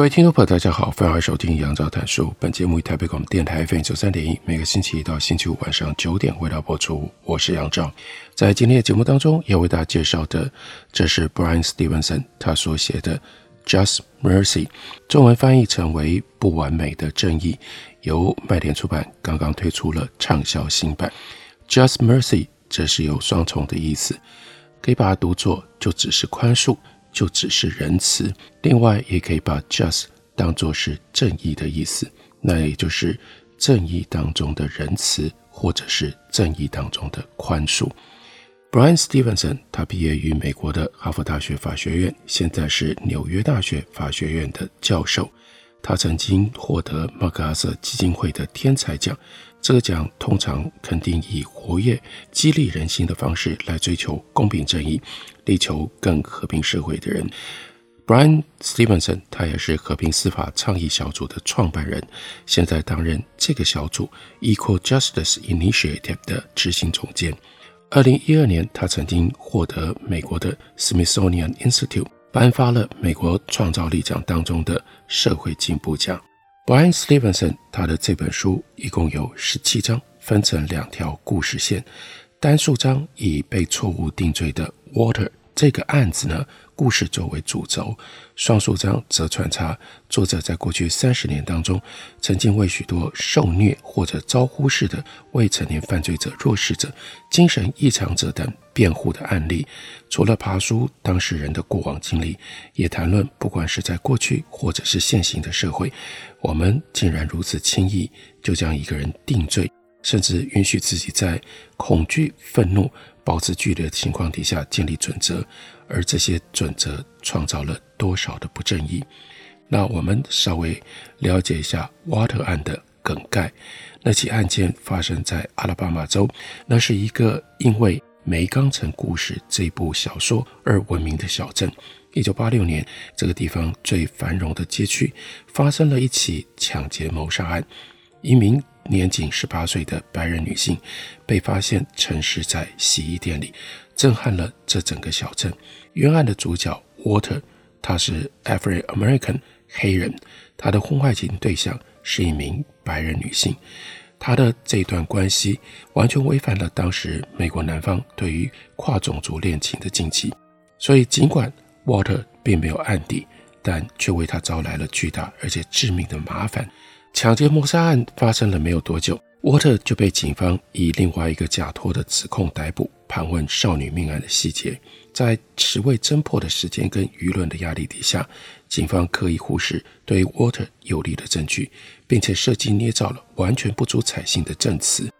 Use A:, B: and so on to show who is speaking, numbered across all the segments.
A: 各位听众朋友，大家好，欢迎收听杨照谈书。本节目以台北广播电台 FM 九三点一，每个星期一到星期五晚上九点为大家播出。我是杨照，在今天的节目当中要为大家介绍的，这是 Brian Stevenson 他所写的《Just Mercy》，中文翻译成为《不完美的正义》，由麦田出版刚刚推出了畅销新版。Just Mercy 这是有双重的意思，可以把它读作就只是宽恕。就只是仁慈，另外也可以把 just 当作是正义的意思，那也就是正义当中的仁慈，或者是正义当中的宽恕。Bryan Stevenson 他毕业于美国的哈佛大学法学院，现在是纽约大学法学院的教授。他曾经获得麦克阿瑟基金会的天才奖。这个奖通常肯定以活跃、激励人心的方式来追求公平正义，力求更和平社会的人。Brian Stevenson 他也是和平司法倡议小组的创办人，现在担任这个小组 Equal Justice Initiative 的执行总监。二零一二年，他曾经获得美国的 Smithsonian Institute 颁发了美国创造力奖当中的社会进步奖。Brian Stevenson 他的这本书一共有十七章，分成两条故事线。单数章以被错误定罪的 Water 这个案子呢，故事作为主轴；双数章则穿插作者在过去三十年当中，曾经为许多受虐或者遭忽视的未成年犯罪者、弱势者、精神异常者等辩护的案例。除了爬梳当事人的过往经历，也谈论不管是在过去或者是现行的社会。我们竟然如此轻易就将一个人定罪，甚至允许自己在恐惧、愤怒、保持距离的情况底下建立准则，而这些准则创造了多少的不正义？那我们稍微了解一下 Water 案的梗概。那起案件发生在阿拉巴马州，那是一个因为《梅冈城故事》这部小说而闻名的小镇。一九八六年，这个地方最繁荣的街区发生了一起抢劫谋杀案。一名年仅十八岁的白人女性被发现陈尸在洗衣店里，震撼了这整个小镇。冤案的主角 Walter，他是 African American 黑人，他的婚外情对象是一名白人女性。他的这段关系完全违反了当时美国南方对于跨种族恋情的禁忌，所以尽管 Water 并没有案底，但却为他招来了巨大而且致命的麻烦。抢劫谋杀案发生了没有多久，water 就被警方以另外一个假托的指控逮捕，盘问少女命案的细节。在迟未侦破的时间跟舆论的压力底下，警方刻意忽视对 water 有利的证据，并且设计捏造了完全不足采信的证词，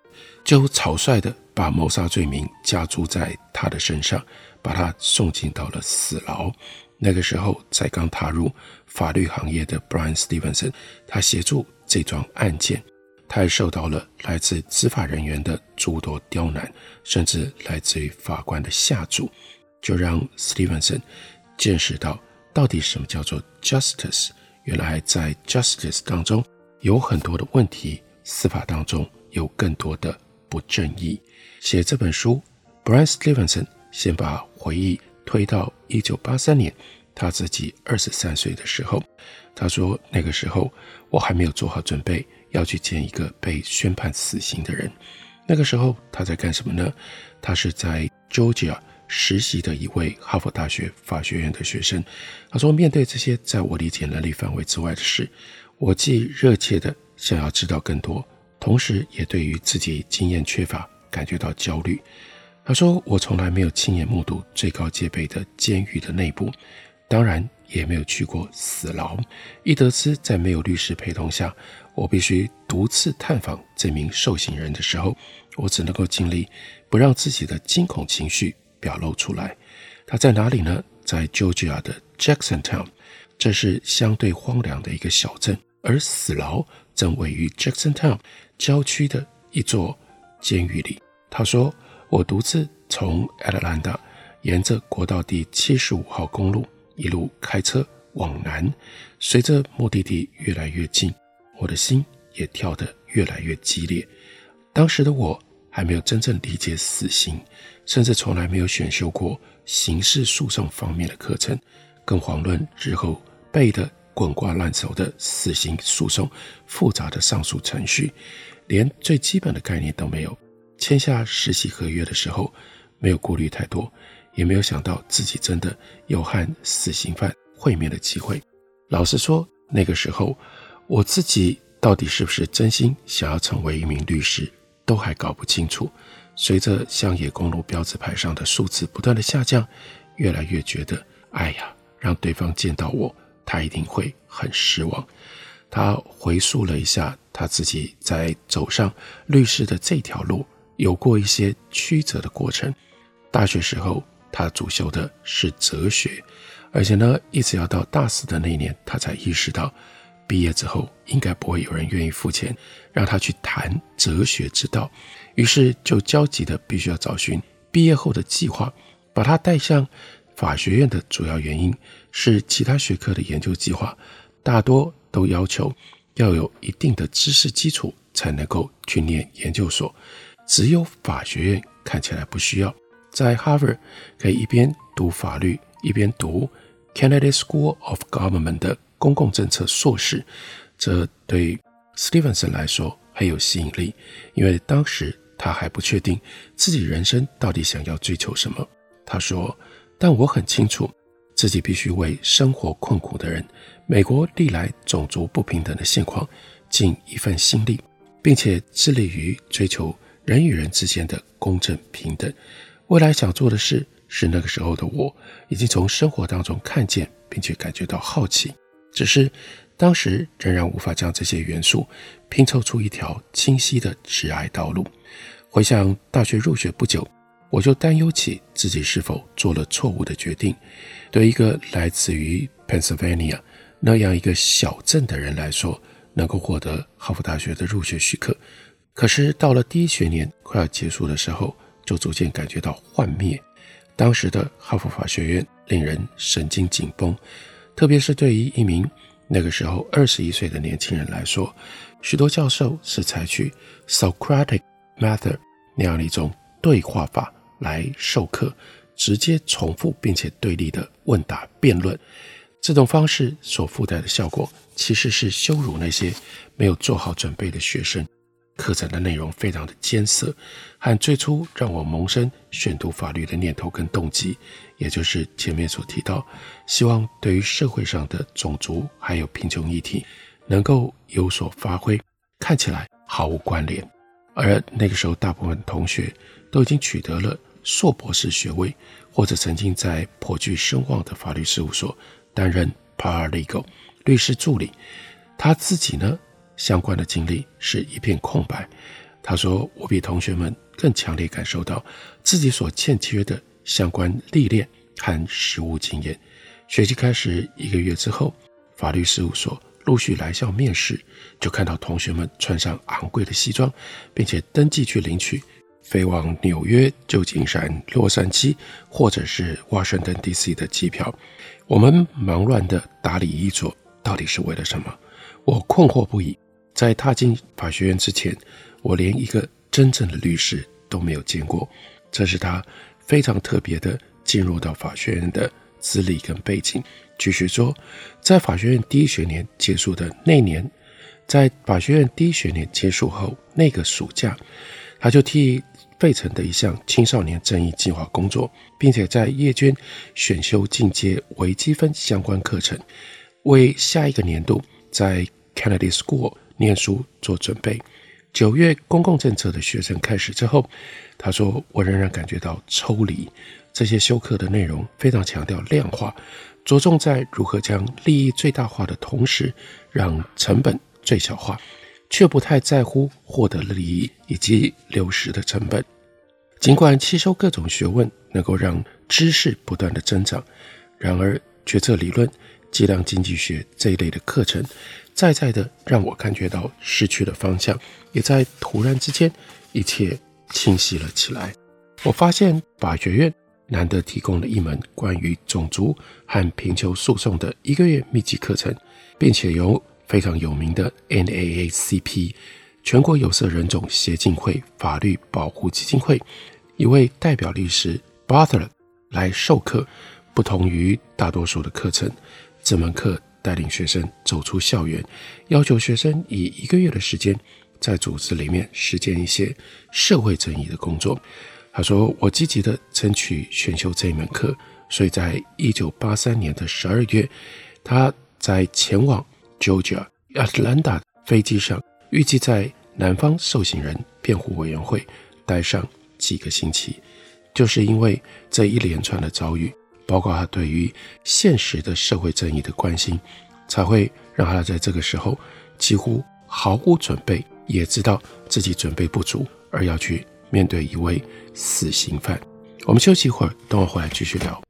A: 就草率地把谋杀罪名加诸在他的身上。把他送进到了死牢。那个时候才刚踏入法律行业的 Brian Stevenson，他协助这桩案件，他也受到了来自执法人员的诸多刁难，甚至来自于法官的下注，就让 Stevenson 见识到到底什么叫做 justice。原来在 justice 当中有很多的问题，司法当中有更多的不正义。写这本书，Brian Stevenson。先把回忆推到一九八三年，他自己二十三岁的时候，他说那个时候我还没有做好准备要去见一个被宣判死刑的人。那个时候他在干什么呢？他是在 Georgia 实习的一位哈佛大学法学院的学生。他说，面对这些在我理解能力范围之外的事，我既热切的想要知道更多，同时也对于自己经验缺乏感觉到焦虑。他说：“我从来没有亲眼目睹最高戒备的监狱的内部，当然也没有去过死牢。一得知在没有律师陪同下，我必须独自探访这名受刑人的时候，我只能够尽力不让自己的惊恐情绪表露出来。”他在哪里呢？在 Georgia 的 Jacksontown，这是相对荒凉的一个小镇，而死牢正位于 Jacksontown 郊区的一座监狱里。他说：“我独自从 Atlanta 沿着国道第七十五号公路一路开车往南，随着目的地越来越近，我的心也跳得越来越激烈。当时的我还没有真正理解死刑，甚至从来没有选修过刑事诉讼方面的课程，更遑论日后背得滚瓜烂熟的死刑诉讼复杂的上诉程序，连最基本的概念都没有。”签下实习合约的时候，没有顾虑太多，也没有想到自己真的有和死刑犯会面的机会。老实说，那个时候我自己到底是不是真心想要成为一名律师，都还搞不清楚。随着乡野公路标志牌上的数字不断的下降，越来越觉得，哎呀，让对方见到我，他一定会很失望。他回溯了一下他自己在走上律师的这条路。有过一些曲折的过程。大学时候，他主修的是哲学，而且呢，一直要到大四的那年，他才意识到，毕业之后应该不会有人愿意付钱让他去谈哲学之道。于是就焦急的必须要找寻毕业后的计划。把他带向法学院的主要原因是，其他学科的研究计划大多都要求要有一定的知识基础才能够去念研究所。只有法学院看起来不需要，在 Harvard 可以一边读法律一边读 Kennedy School of Government 的公共政策硕士，这对 Stevenson 来说很有吸引力，因为当时他还不确定自己人生到底想要追求什么。他说：“但我很清楚自己必须为生活困苦的人、美国历来种族不平等的现况尽一份心力，并且致力于追求。”人与人之间的公正平等，未来想做的事，是那个时候的我已经从生活当中看见，并且感觉到好奇，只是当时仍然无法将这些元素拼凑出一条清晰的挚爱道路。回想大学入学不久，我就担忧起自己是否做了错误的决定。对一个来自于 Pennsylvania 那样一个小镇的人来说，能够获得哈佛大学的入学许可。可是到了第一学年快要结束的时候，就逐渐感觉到幻灭。当时的哈佛法学院令人神经紧绷，特别是对于一名那个时候二十一岁的年轻人来说，许多教授是采取 Socratic method 那样的一种对话法来授课，直接重复并且对立的问答辩论。这种方式所附带的效果，其实是羞辱那些没有做好准备的学生。课程的内容非常的艰涩，和最初让我萌生选读法律的念头跟动机，也就是前面所提到，希望对于社会上的种族还有贫穷议题能够有所发挥，看起来毫无关联。而那个时候，大部分同学都已经取得了硕博士学位，或者曾经在颇具声望的法律事务所担任 paralegal 律师助理。他自己呢，相关的经历是一片空白。他说：“我比同学们更强烈感受到自己所欠缺的相关历练和实务经验。学期开始一个月之后，法律事务所陆续来校面试，就看到同学们穿上昂贵的西装，并且登记去领取飞往纽约、旧金山、洛杉矶或者是 Washington D.C. 的机票。我们忙乱地打理衣着，到底是为了什么？我困惑不已。”在踏进法学院之前，我连一个真正的律师都没有见过。这是他非常特别的进入到法学院的资历跟背景。继续说，在法学院第一学年结束的那年，在法学院第一学年结束后那个暑假，他就替费城的一项青少年正义计划工作，并且在夜间选修进阶微积分相关课程，为下一个年度在 Kennedy School。念书做准备。九月公共政策的学生开始之后，他说：“我仍然感觉到抽离。这些修课的内容非常强调量化，着重在如何将利益最大化的同时，让成本最小化，却不太在乎获得利益以及流失的成本。尽管吸收各种学问能够让知识不断的增长。然而，决策理论、计量经济学这一类的课程，再再的让我感觉到失去了方向，也在突然之间，一切清晰了起来。我发现法学院难得提供了一门关于种族和贫穷诉讼的一个月密集课程，并且由非常有名的 NAACP 全国有色人种协进会法律保护基金会一位代表律师 Bartlett 来授课。不同于大多数的课程，这门课带领学生走出校园，要求学生以一个月的时间在组织里面实践一些社会正义的工作。他说：“我积极的争取选修这一门课，所以在一九八三年的十二月，他在前往 Georgia Atlanta 飞机上，预计在南方受刑人辩护委员会待上几个星期，就是因为这一连串的遭遇。”包括他对于现实的社会正义的关心，才会让他在这个时候几乎毫无准备，也知道自己准备不足，而要去面对一位死刑犯。我们休息一会儿，等我回来继续聊。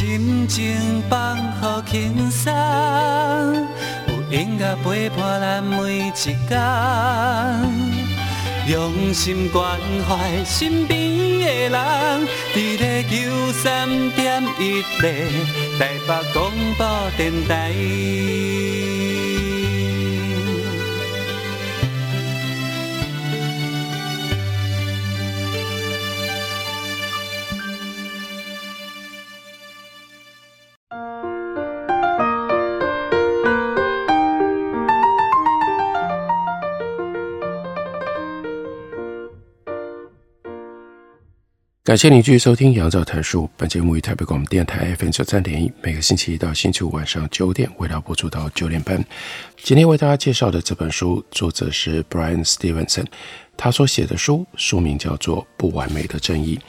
B: 心情放好轻松，有音乐陪伴咱每一天，用心关怀身边的人，伫咧九三点一零台北广播电台。
A: 感谢您继续收听《杨照谈书》。本节目于台北广播电台 FM 九三点一，每个星期一到星期五晚上九点，为大家播出到九点半。今天为大家介绍的这本书，作者是 Brian Stevenson，他所写的书书名叫做《不完美的正义》。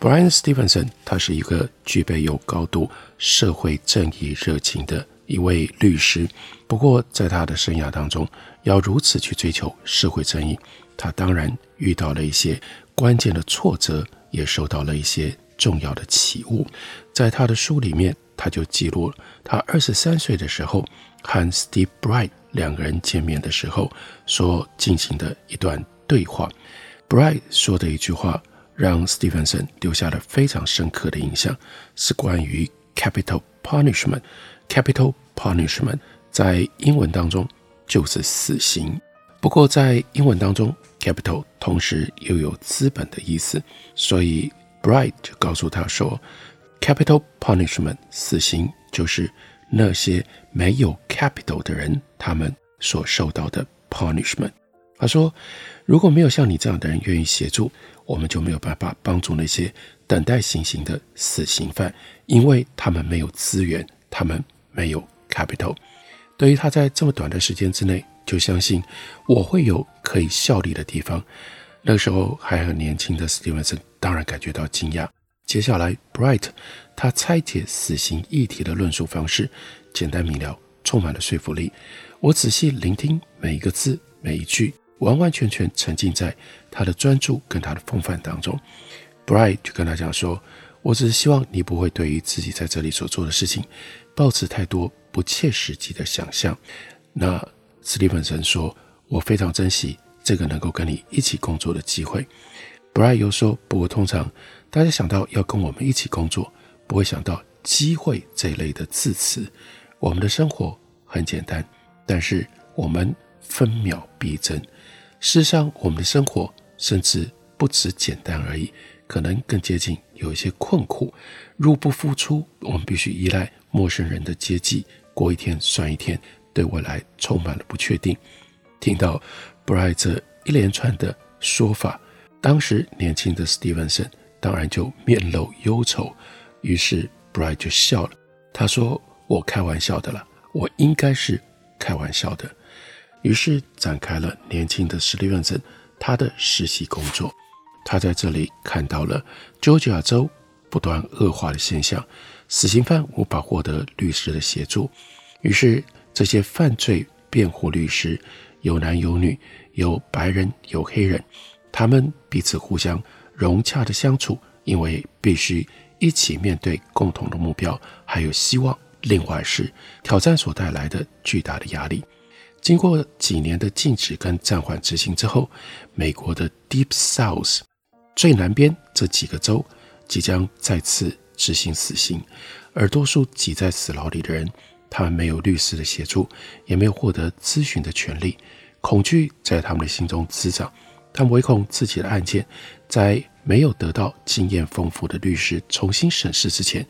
A: Brian Stevenson 他是一个具备有高度社会正义热情的一位律师，不过在他的生涯当中，要如此去追求社会正义，他当然遇到了一些关键的挫折。也受到了一些重要的启悟，在他的书里面，他就记录了他二十三岁的时候和 Steve Bright 两个人见面的时候所进行的一段对话。Bright 说的一句话让 Stevenson 留下了非常深刻的印象，是关于 capital punishment。capital punishment 在英文当中就是死刑，不过在英文当中。Capital 同时又有资本的意思，所以 Bright 就告诉他说，Capital Punishment 死刑就是那些没有 capital 的人他们所受到的 punishment。他说，如果没有像你这样的人愿意协助，我们就没有办法帮助那些等待行刑的死刑犯，因为他们没有资源，他们没有 capital。对于他在这么短的时间之内。就相信我会有可以效力的地方。那个时候还很年轻的史蒂文森当然感觉到惊讶。接下来，Bright 他拆解死刑议题的论述方式简单明了，充满了说服力。我仔细聆听每一个字每一句，完完全全沉浸在他的专注跟他的风范当中。Bright 就跟他讲说：“我只是希望你不会对于自己在这里所做的事情抱持太多不切实际的想象。”那史蒂芬森说：“我非常珍惜这个能够跟你一起工作的机会。Brian 又说，不过通常大家想到要跟我们一起工作，不会想到机会这一类的字词。我们的生活很简单，但是我们分秒必争。事实上，我们的生活甚至不止简单而已，可能更接近有一些困苦。入不敷出，我们必须依赖陌生人的接济，过一天算一天，对未来充满了不确定。听到 Bright 这一连串的说法，当时年轻的 Stevenson 当然就面露忧愁，于是 Bright 就笑了。他说：“我开玩笑的了，我应该是开玩笑的。”于是展开了年轻的 Stevenson 他的实习工作。他在这里看到了 Georgia 州不断恶化的现象，死刑犯无法获得律师的协助，于是这些犯罪辩护律师有男有女，有白人有黑人，他们彼此互相融洽的相处，因为必须一起面对共同的目标，还有希望。另外是挑战所带来的巨大的压力。经过几年的禁止跟暂缓执行之后，美国的 Deep South 最南边这几个州即将再次执行死刑，而多数挤在死牢里的人，他们没有律师的协助，也没有获得咨询的权利，恐惧在他们的心中滋长，他们唯恐自己的案件在没有得到经验丰富的律师重新审视之前，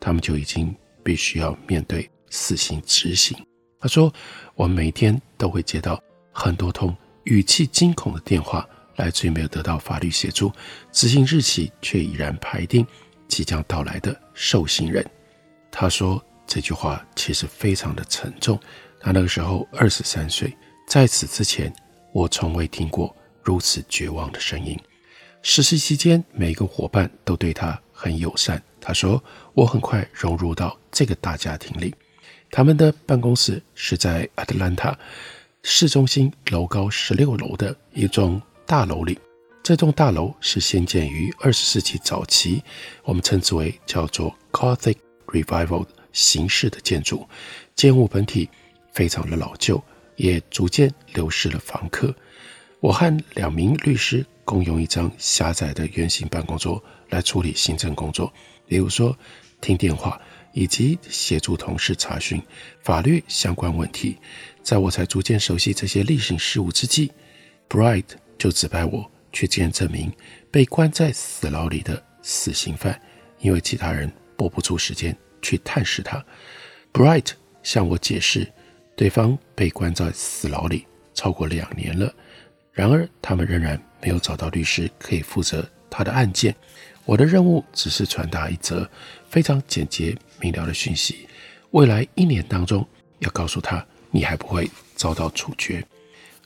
A: 他们就已经必须要面对死刑执行。他说：“我每天都会接到很多通语气惊恐的电话，来自于没有得到法律协助、执行日期却已然排定、即将到来的受刑人。”他说这句话其实非常的沉重。他那个时候二十三岁，在此之前，我从未听过如此绝望的声音。实习期间，每个伙伴都对他很友善。他说：“我很快融入到这个大家庭里。”他们的办公室是在 Atlanta 市中心楼高十六楼的一栋大楼里。这栋大楼是兴建于二十世纪早期，我们称之为叫做 Gothic Revival 形式的建筑。建物本体非常的老旧，也逐渐流失了房客。我和两名律师共用一张狭窄的圆形办公桌来处理行政工作，比如说听电话。以及协助同事查询法律相关问题，在我才逐渐熟悉这些例行事务之际，Bright 就指派我去见这名被关在死牢里的死刑犯，因为其他人拨不出时间去探视他。Bright 向我解释，对方被关在死牢里超过两年了，然而他们仍然没有找到律师可以负责他的案件。我的任务只是传达一则非常简洁明了的讯息：未来一年当中，要告诉他你还不会遭到处决。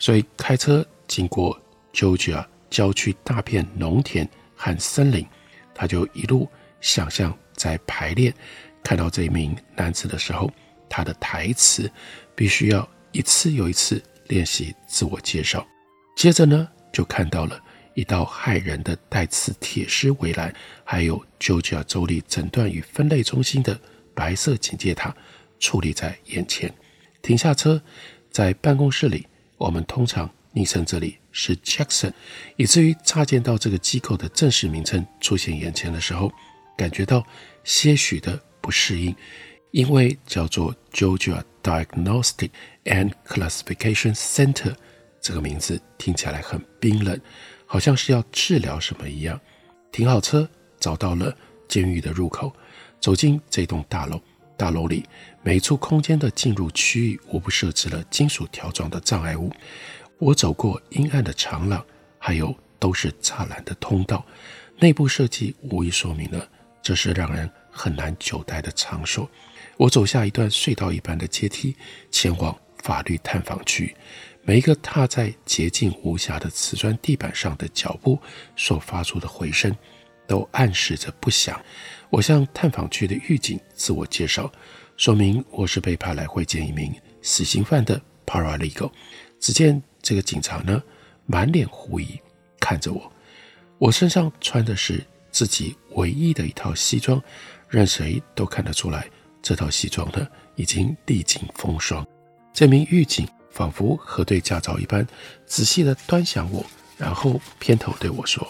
A: 所以开车经过 Georgia 郊区大片农田和森林，他就一路想象在排练看到这名男子的时候，他的台词必须要一次又一次练习自我介绍。接着呢，就看到了。一道骇人的带刺铁丝围栏，还有乔治亚州立诊断与分类中心的白色警戒塔矗立在眼前。停下车，在办公室里，我们通常昵称这里是 Jackson，以至于乍见到这个机构的正式名称出现眼前的时候，感觉到些许的不适应，因为叫做 Georgia Diagnostic and Classification Center，这个名字听起来很冰冷。好像是要治疗什么一样。停好车，找到了监狱的入口，走进这栋大楼。大楼里每一处空间的进入区域，无不设置了金属条状的障碍物。我走过阴暗的长廊，还有都是栅栏的通道。内部设计无疑说明了这是让人很难久待的场所。我走下一段隧道一般的阶梯，前往法律探访区。每一个踏在洁净无瑕的瓷砖地板上的脚步所发出的回声，都暗示着不祥。我向探访区的狱警自我介绍，说明我是被派来会见一名死刑犯的 paralegal。只见这个警察呢，满脸狐疑看着我。我身上穿的是自己唯一的一套西装，任谁都看得出来，这套西装呢已经历经风霜。这名狱警。仿佛核对驾照一般，仔细地端详我，然后偏头对我说：“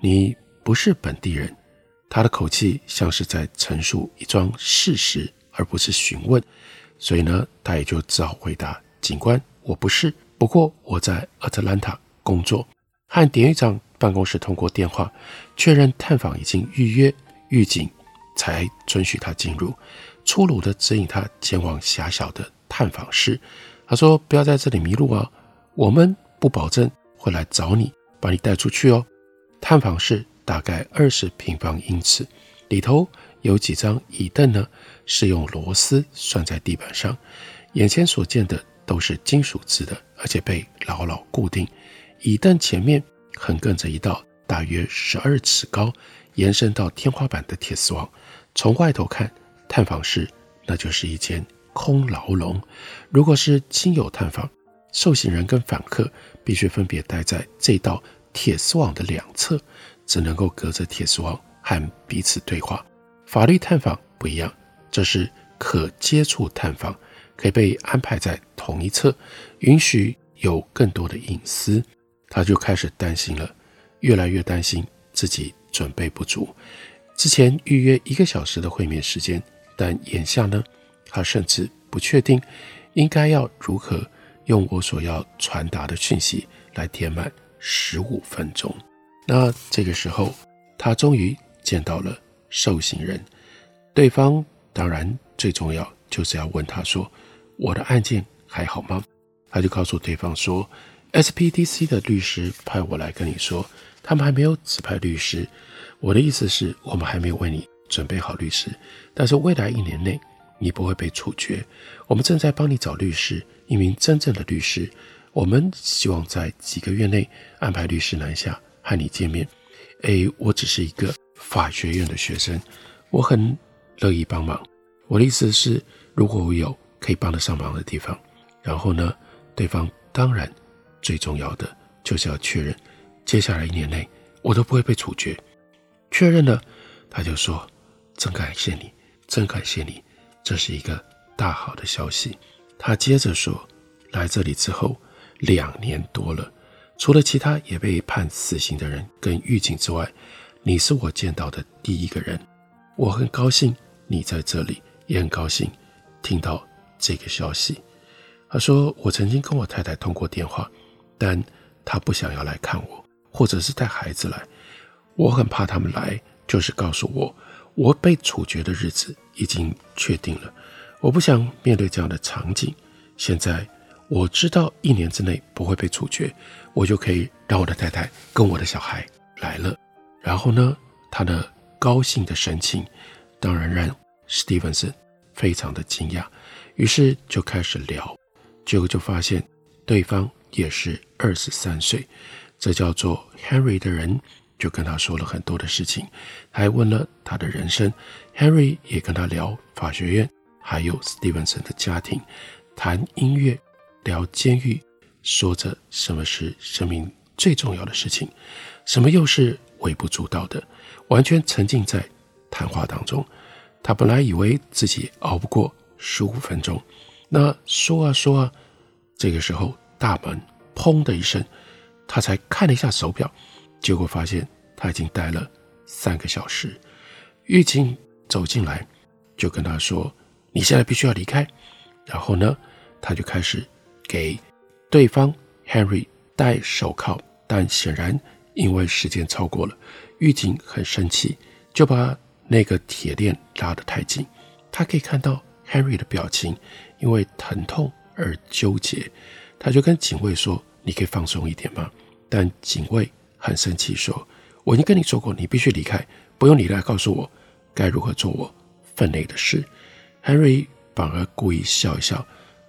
A: 你不是本地人。”他的口气像是在陈述一桩事实，而不是询问，所以呢，他也就只好回答：“警官，我不是，不过我在亚特兰大工作，和典狱长办公室通过电话确认探访已经预约，狱警才准许他进入，粗鲁地指引他前往狭小的探访室。他说：‘不要在这里迷路啊，我们不保证会来找你，把你带出去哦。’探访室。”大概二十平方英尺，里头有几张椅凳呢，是用螺丝拴在地板上。眼前所见的都是金属制的，而且被牢牢固定。椅凳前面横亘着一道大约十二尺高、延伸到天花板的铁丝网。从外头看，探访室那就是一间空牢笼。如果是亲友探访，受刑人跟访客必须分别待在这道铁丝网的两侧。只能够隔着铁丝网和彼此对话。法律探访不一样，这是可接触探访，可以被安排在同一侧，允许有更多的隐私。他就开始担心了，越来越担心自己准备不足。之前预约一个小时的会面时间，但眼下呢，他甚至不确定应该要如何用我所要传达的讯息来填满十五分钟。那这个时候，他终于见到了受刑人。对方当然最重要就是要问他说：“我的案件还好吗？”他就告诉对方说：“SPDC 的律师派我来跟你说，他们还没有指派律师。我的意思是，我们还没有为你准备好律师。但是未来一年内，你不会被处决。我们正在帮你找律师，一名真正的律师。我们希望在几个月内安排律师南下。”和你见面，哎，我只是一个法学院的学生，我很乐意帮忙。我的意思是，如果我有可以帮得上忙的地方，然后呢，对方当然最重要的就是要确认，接下来一年内我都不会被处决。确认了，他就说：“真感谢你，真感谢你，这是一个大好的消息。”他接着说：“来这里之后两年多了。”除了其他也被判死刑的人跟狱警之外，你是我见到的第一个人。我很高兴你在这里，也很高兴听到这个消息。他说：“我曾经跟我太太通过电话，但她不想要来看我，或者是带孩子来。我很怕他们来，就是告诉我我被处决的日子已经确定了。我不想面对这样的场景。现在。”我知道一年之内不会被处决，我就可以让我的太太跟我的小孩来了。然后呢，他的高兴的神情当然让史蒂文森非常的惊讶，于是就开始聊，结果就发现对方也是二十三岁，这叫做 Henry 的人就跟他说了很多的事情，还问了他的人生。Henry 也跟他聊法学院，还有史蒂文森的家庭，谈音乐。聊监狱，说着什么是生命最重要的事情，什么又是微不足道的，完全沉浸在谈话当中。他本来以为自己熬不过十五分钟，那说啊说啊，这个时候大门砰的一声，他才看了一下手表，结果发现他已经待了三个小时。狱警走进来，就跟他说：“你现在必须要离开。”然后呢，他就开始。给对方 Henry 戴手铐，但显然因为时间超过了，狱警很生气，就把那个铁链拉得太紧。他可以看到 Henry 的表情，因为疼痛而纠结。他就跟警卫说：“你可以放松一点吗？”但警卫很生气，说：“我已经跟你说过，你必须离开，不用你来告诉我该如何做我分内的事。”Henry 反而故意笑一笑，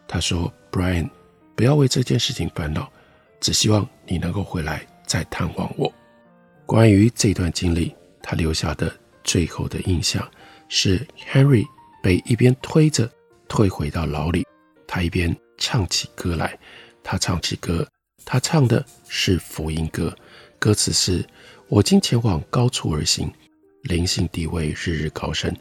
A: 他说：“Brian。”不要为这件事情烦恼，只希望你能够回来再探望我。关于这段经历，他留下的最后的印象是，Henry 被一边推着推回到牢里，他一边唱起歌来。他唱起歌，他唱的是福音歌，歌词是：“我今前往高处而行，灵性地位日日高升。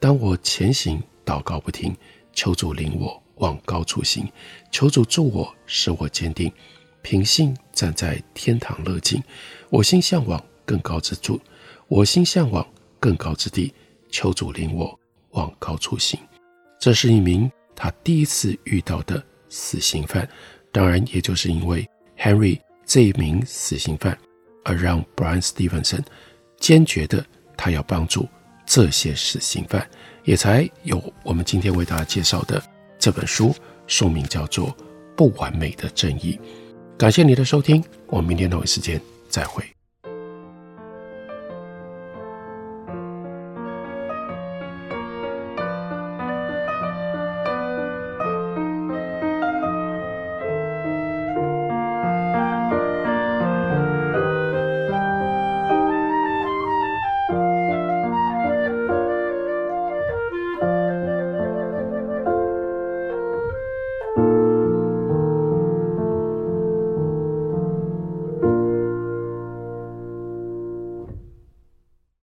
A: 当我前行，祷告不停，求主领我往高处行。求主助我，使我坚定，凭信站在天堂乐境。我心向往更高之处，我心向往更高之地。求主领我往高处行。这是一名他第一次遇到的死刑犯，当然，也就是因为 Henry 这一名死刑犯，而让 Brian Stevenson 坚决的他要帮助这些死刑犯，也才有我们今天为大家介绍的这本书，书名叫做《不完美的正义》。感谢你的收听，我们明天同一时间再会。